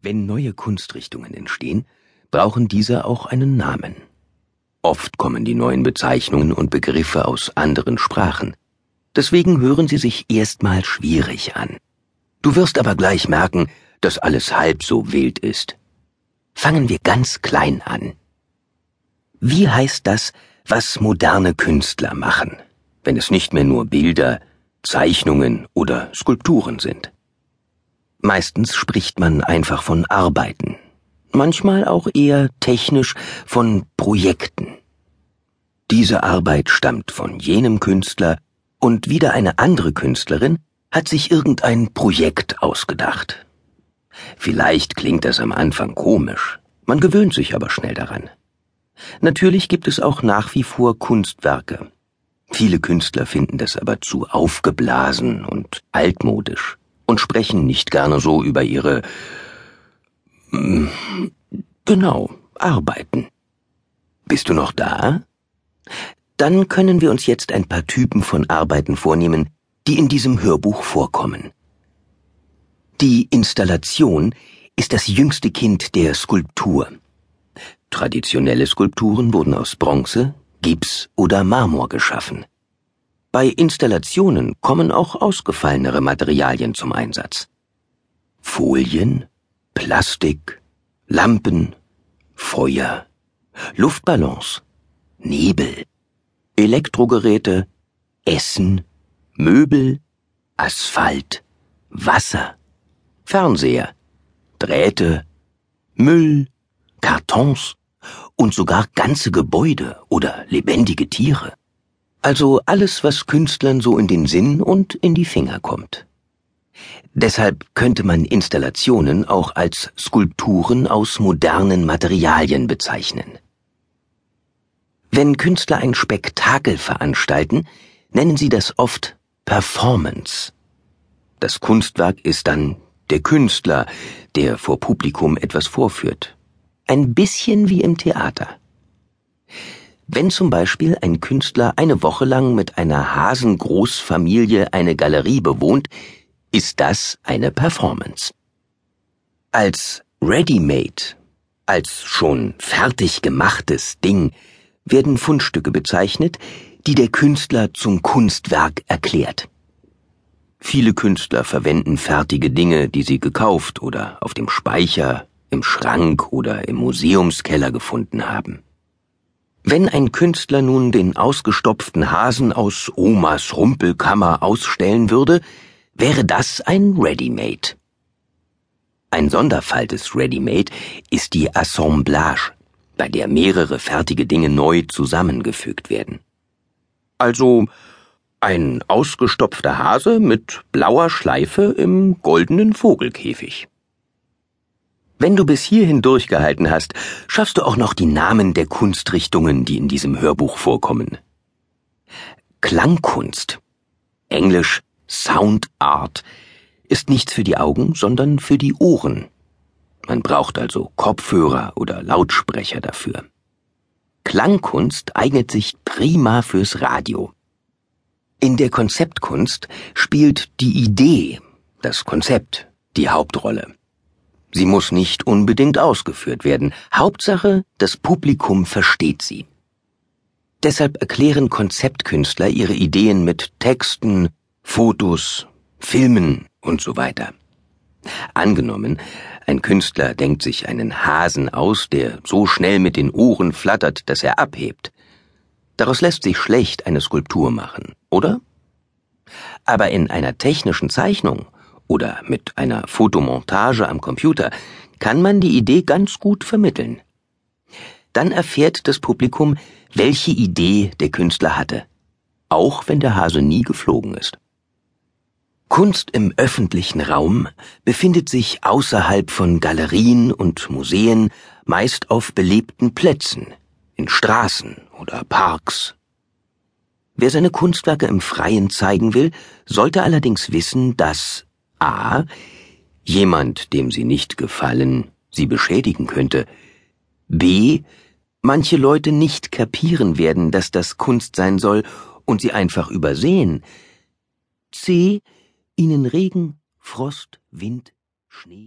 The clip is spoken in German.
Wenn neue Kunstrichtungen entstehen, brauchen diese auch einen Namen. Oft kommen die neuen Bezeichnungen und Begriffe aus anderen Sprachen. Deswegen hören sie sich erstmal schwierig an. Du wirst aber gleich merken, dass alles halb so wild ist. Fangen wir ganz klein an. Wie heißt das, was moderne Künstler machen, wenn es nicht mehr nur Bilder, Zeichnungen oder Skulpturen sind? Meistens spricht man einfach von Arbeiten, manchmal auch eher technisch von Projekten. Diese Arbeit stammt von jenem Künstler und wieder eine andere Künstlerin hat sich irgendein Projekt ausgedacht. Vielleicht klingt das am Anfang komisch, man gewöhnt sich aber schnell daran. Natürlich gibt es auch nach wie vor Kunstwerke. Viele Künstler finden das aber zu aufgeblasen und altmodisch und sprechen nicht gerne so über ihre hm, genau Arbeiten. Bist du noch da? Dann können wir uns jetzt ein paar Typen von Arbeiten vornehmen, die in diesem Hörbuch vorkommen. Die Installation ist das jüngste Kind der Skulptur. Traditionelle Skulpturen wurden aus Bronze, Gips oder Marmor geschaffen. Bei Installationen kommen auch ausgefallenere Materialien zum Einsatz. Folien, Plastik, Lampen, Feuer, Luftballons, Nebel, Elektrogeräte, Essen, Möbel, Asphalt, Wasser, Fernseher, Drähte, Müll, Kartons und sogar ganze Gebäude oder lebendige Tiere. Also alles, was Künstlern so in den Sinn und in die Finger kommt. Deshalb könnte man Installationen auch als Skulpturen aus modernen Materialien bezeichnen. Wenn Künstler ein Spektakel veranstalten, nennen sie das oft Performance. Das Kunstwerk ist dann der Künstler, der vor Publikum etwas vorführt. Ein bisschen wie im Theater. Wenn zum Beispiel ein Künstler eine Woche lang mit einer Hasengroßfamilie eine Galerie bewohnt, ist das eine Performance. Als Ready-Made, als schon fertig gemachtes Ding, werden Fundstücke bezeichnet, die der Künstler zum Kunstwerk erklärt. Viele Künstler verwenden fertige Dinge, die sie gekauft oder auf dem Speicher, im Schrank oder im Museumskeller gefunden haben. Wenn ein Künstler nun den ausgestopften Hasen aus Omas Rumpelkammer ausstellen würde, wäre das ein Ready-Made. Ein Sonderfall des Ready-Made ist die Assemblage, bei der mehrere fertige Dinge neu zusammengefügt werden. Also ein ausgestopfter Hase mit blauer Schleife im goldenen Vogelkäfig. Wenn du bis hierhin durchgehalten hast, schaffst du auch noch die Namen der Kunstrichtungen, die in diesem Hörbuch vorkommen. Klangkunst, englisch Sound Art, ist nichts für die Augen, sondern für die Ohren. Man braucht also Kopfhörer oder Lautsprecher dafür. Klangkunst eignet sich prima fürs Radio. In der Konzeptkunst spielt die Idee, das Konzept, die Hauptrolle. Sie muss nicht unbedingt ausgeführt werden. Hauptsache, das Publikum versteht sie. Deshalb erklären Konzeptkünstler ihre Ideen mit Texten, Fotos, Filmen und so weiter. Angenommen, ein Künstler denkt sich einen Hasen aus, der so schnell mit den Ohren flattert, dass er abhebt. Daraus lässt sich schlecht eine Skulptur machen, oder? Aber in einer technischen Zeichnung oder mit einer Fotomontage am Computer kann man die Idee ganz gut vermitteln. Dann erfährt das Publikum, welche Idee der Künstler hatte, auch wenn der Hase nie geflogen ist. Kunst im öffentlichen Raum befindet sich außerhalb von Galerien und Museen meist auf belebten Plätzen, in Straßen oder Parks. Wer seine Kunstwerke im Freien zeigen will, sollte allerdings wissen, dass a. jemand, dem sie nicht gefallen, sie beschädigen könnte, b. manche Leute nicht kapieren werden, dass das Kunst sein soll und sie einfach übersehen, c. ihnen Regen, Frost, Wind, Schnee